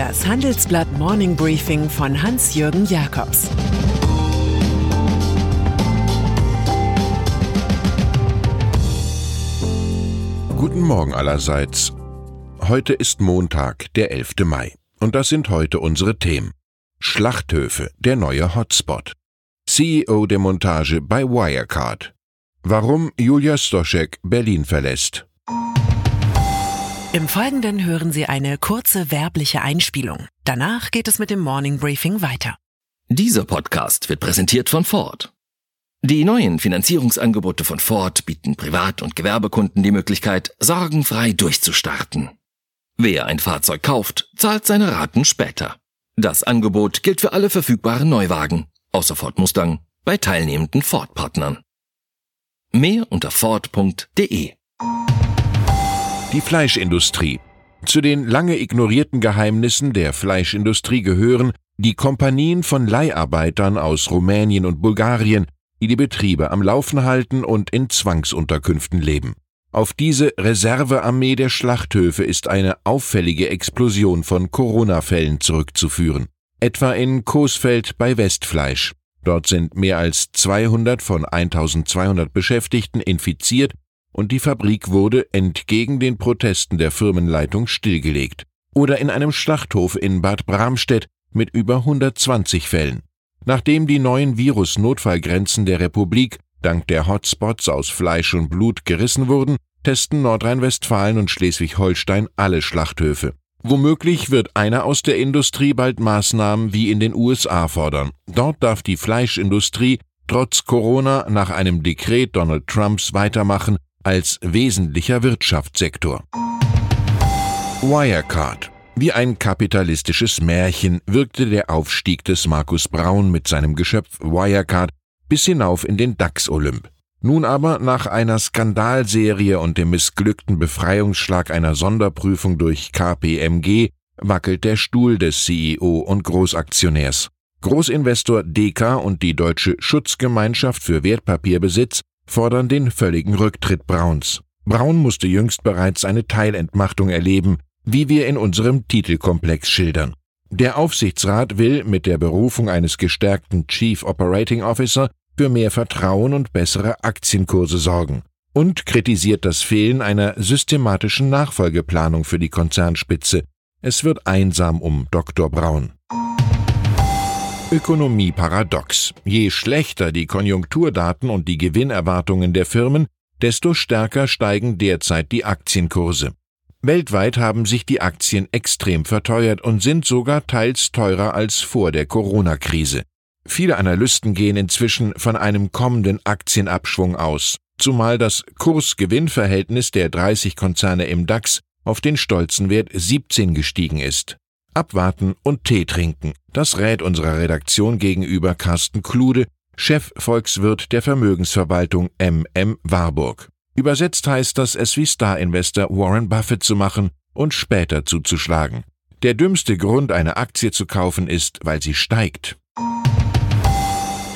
Das Handelsblatt Morning Briefing von Hans-Jürgen Jakobs Guten Morgen allerseits. Heute ist Montag, der 11. Mai. Und das sind heute unsere Themen. Schlachthöfe, der neue Hotspot. CEO der Montage bei Wirecard. Warum Julia Stoschek Berlin verlässt. Im Folgenden hören Sie eine kurze werbliche Einspielung. Danach geht es mit dem Morning Briefing weiter. Dieser Podcast wird präsentiert von Ford. Die neuen Finanzierungsangebote von Ford bieten Privat- und Gewerbekunden die Möglichkeit, sorgenfrei durchzustarten. Wer ein Fahrzeug kauft, zahlt seine Raten später. Das Angebot gilt für alle verfügbaren Neuwagen, außer Ford Mustang, bei teilnehmenden Ford-Partnern. Mehr unter Ford.de die Fleischindustrie. Zu den lange ignorierten Geheimnissen der Fleischindustrie gehören die Kompanien von Leiharbeitern aus Rumänien und Bulgarien, die die Betriebe am Laufen halten und in Zwangsunterkünften leben. Auf diese Reservearmee der Schlachthöfe ist eine auffällige Explosion von Corona-Fällen zurückzuführen. Etwa in Coesfeld bei Westfleisch. Dort sind mehr als 200 von 1200 Beschäftigten infiziert und die Fabrik wurde entgegen den Protesten der Firmenleitung stillgelegt. Oder in einem Schlachthof in Bad Bramstedt mit über 120 Fällen. Nachdem die neuen Virus-Notfallgrenzen der Republik dank der Hotspots aus Fleisch und Blut gerissen wurden, testen Nordrhein-Westfalen und Schleswig-Holstein alle Schlachthöfe. Womöglich wird einer aus der Industrie bald Maßnahmen wie in den USA fordern. Dort darf die Fleischindustrie trotz Corona nach einem Dekret Donald Trumps weitermachen als wesentlicher Wirtschaftssektor. Wirecard. Wie ein kapitalistisches Märchen wirkte der Aufstieg des Markus Braun mit seinem Geschöpf Wirecard bis hinauf in den DAX-Olymp. Nun aber nach einer Skandalserie und dem missglückten Befreiungsschlag einer Sonderprüfung durch KPMG wackelt der Stuhl des CEO und Großaktionärs. Großinvestor Deka und die Deutsche Schutzgemeinschaft für Wertpapierbesitz fordern den völligen Rücktritt Brauns. Braun musste jüngst bereits eine Teilentmachtung erleben, wie wir in unserem Titelkomplex schildern. Der Aufsichtsrat will mit der Berufung eines gestärkten Chief Operating Officer für mehr Vertrauen und bessere Aktienkurse sorgen und kritisiert das Fehlen einer systematischen Nachfolgeplanung für die Konzernspitze. Es wird einsam um Dr. Braun. Ökonomie-Paradox. Je schlechter die Konjunkturdaten und die Gewinnerwartungen der Firmen, desto stärker steigen derzeit die Aktienkurse. Weltweit haben sich die Aktien extrem verteuert und sind sogar teils teurer als vor der Corona-Krise. Viele Analysten gehen inzwischen von einem kommenden Aktienabschwung aus, zumal das Kurs-Gewinn-Verhältnis der 30 Konzerne im DAX auf den stolzen Wert 17 gestiegen ist. Abwarten und Tee trinken. Das rät unserer Redaktion gegenüber Carsten Klude, Chefvolkswirt der Vermögensverwaltung MM Warburg. Übersetzt heißt das, es wie Star-Investor Warren Buffett zu machen und später zuzuschlagen. Der dümmste Grund, eine Aktie zu kaufen, ist, weil sie steigt.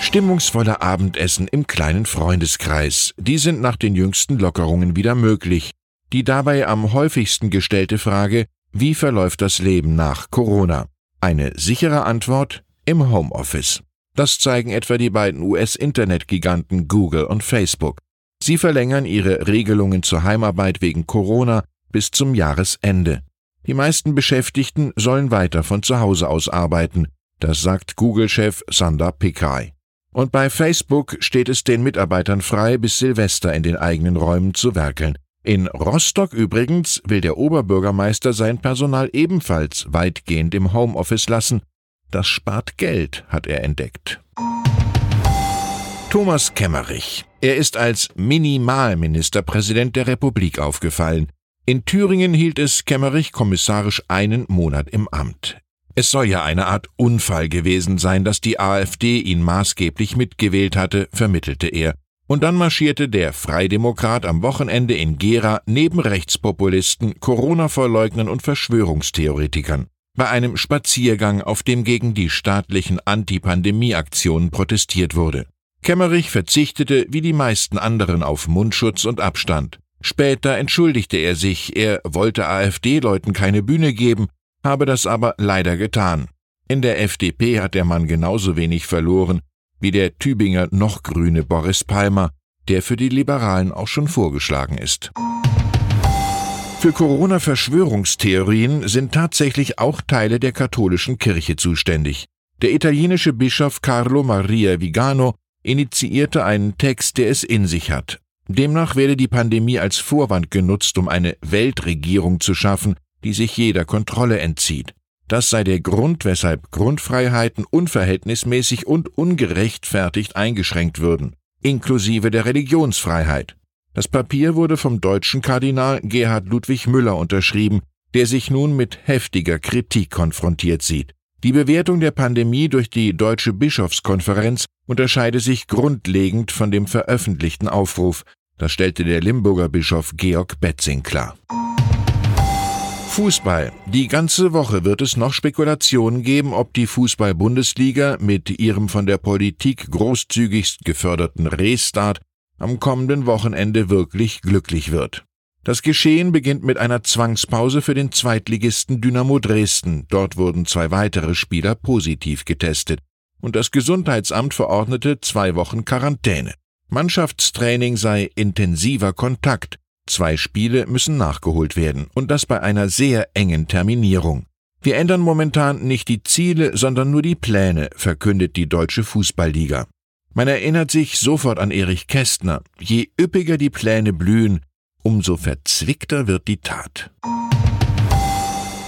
Stimmungsvolle Abendessen im kleinen Freundeskreis. Die sind nach den jüngsten Lockerungen wieder möglich. Die dabei am häufigsten gestellte Frage, wie verläuft das Leben nach Corona? Eine sichere Antwort im Homeoffice. Das zeigen etwa die beiden US-Internetgiganten Google und Facebook. Sie verlängern ihre Regelungen zur Heimarbeit wegen Corona bis zum Jahresende. Die meisten Beschäftigten sollen weiter von zu Hause aus arbeiten, das sagt Google-Chef Sander Pichai. Und bei Facebook steht es den Mitarbeitern frei, bis Silvester in den eigenen Räumen zu werkeln. In Rostock übrigens will der Oberbürgermeister sein Personal ebenfalls weitgehend im Homeoffice lassen. Das spart Geld, hat er entdeckt. Thomas Kemmerich. Er ist als Minimalministerpräsident der Republik aufgefallen. In Thüringen hielt es Kemmerich kommissarisch einen Monat im Amt. Es soll ja eine Art Unfall gewesen sein, dass die AfD ihn maßgeblich mitgewählt hatte, vermittelte er. Und dann marschierte der Freidemokrat am Wochenende in Gera neben Rechtspopulisten, Corona-Verleugnern und Verschwörungstheoretikern. Bei einem Spaziergang, auf dem gegen die staatlichen Anti-Pandemie-Aktionen protestiert wurde. Kemmerich verzichtete wie die meisten anderen auf Mundschutz und Abstand. Später entschuldigte er sich, er wollte AfD-Leuten keine Bühne geben, habe das aber leider getan. In der FDP hat der Mann genauso wenig verloren wie der Tübinger noch grüne Boris Palmer, der für die Liberalen auch schon vorgeschlagen ist. Für Corona-Verschwörungstheorien sind tatsächlich auch Teile der katholischen Kirche zuständig. Der italienische Bischof Carlo Maria Vigano initiierte einen Text, der es in sich hat. Demnach werde die Pandemie als Vorwand genutzt, um eine Weltregierung zu schaffen, die sich jeder Kontrolle entzieht. Das sei der Grund, weshalb Grundfreiheiten unverhältnismäßig und ungerechtfertigt eingeschränkt würden, inklusive der Religionsfreiheit. Das Papier wurde vom deutschen Kardinal Gerhard Ludwig Müller unterschrieben, der sich nun mit heftiger Kritik konfrontiert sieht. Die Bewertung der Pandemie durch die Deutsche Bischofskonferenz unterscheide sich grundlegend von dem veröffentlichten Aufruf, das stellte der Limburger Bischof Georg Betzing klar. Fußball. Die ganze Woche wird es noch Spekulationen geben, ob die Fußball-Bundesliga mit ihrem von der Politik großzügigst geförderten Restart am kommenden Wochenende wirklich glücklich wird. Das Geschehen beginnt mit einer Zwangspause für den Zweitligisten Dynamo Dresden. Dort wurden zwei weitere Spieler positiv getestet. Und das Gesundheitsamt verordnete zwei Wochen Quarantäne. Mannschaftstraining sei intensiver Kontakt. Zwei Spiele müssen nachgeholt werden und das bei einer sehr engen Terminierung. Wir ändern momentan nicht die Ziele, sondern nur die Pläne, verkündet die Deutsche Fußballliga. Man erinnert sich sofort an Erich Kästner. Je üppiger die Pläne blühen, umso verzwickter wird die Tat.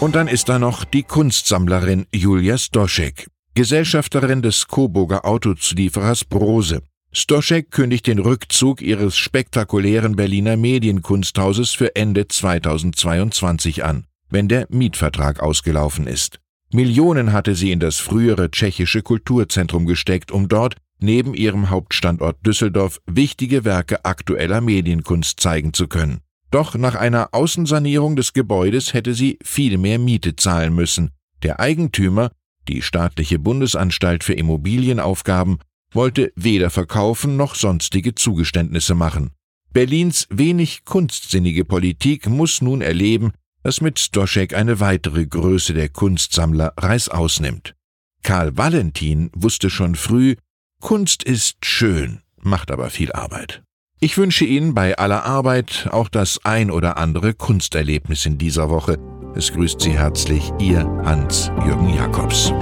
Und dann ist da noch die Kunstsammlerin Julia Stoschek, Gesellschafterin des Coburger Autozulieferers Brose. Stoschek kündigt den Rückzug ihres spektakulären Berliner Medienkunsthauses für Ende 2022 an, wenn der Mietvertrag ausgelaufen ist. Millionen hatte sie in das frühere tschechische Kulturzentrum gesteckt, um dort neben ihrem Hauptstandort Düsseldorf wichtige Werke aktueller Medienkunst zeigen zu können. Doch nach einer Außensanierung des Gebäudes hätte sie viel mehr Miete zahlen müssen. Der Eigentümer, die staatliche Bundesanstalt für Immobilienaufgaben, wollte weder verkaufen noch sonstige Zugeständnisse machen. Berlins wenig kunstsinnige Politik muss nun erleben, dass mit Stoschek eine weitere Größe der Kunstsammler Reißaus nimmt. Karl Valentin wusste schon früh, Kunst ist schön, macht aber viel Arbeit. Ich wünsche Ihnen bei aller Arbeit auch das ein oder andere Kunsterlebnis in dieser Woche. Es grüßt Sie herzlich Ihr Hans-Jürgen Jakobs.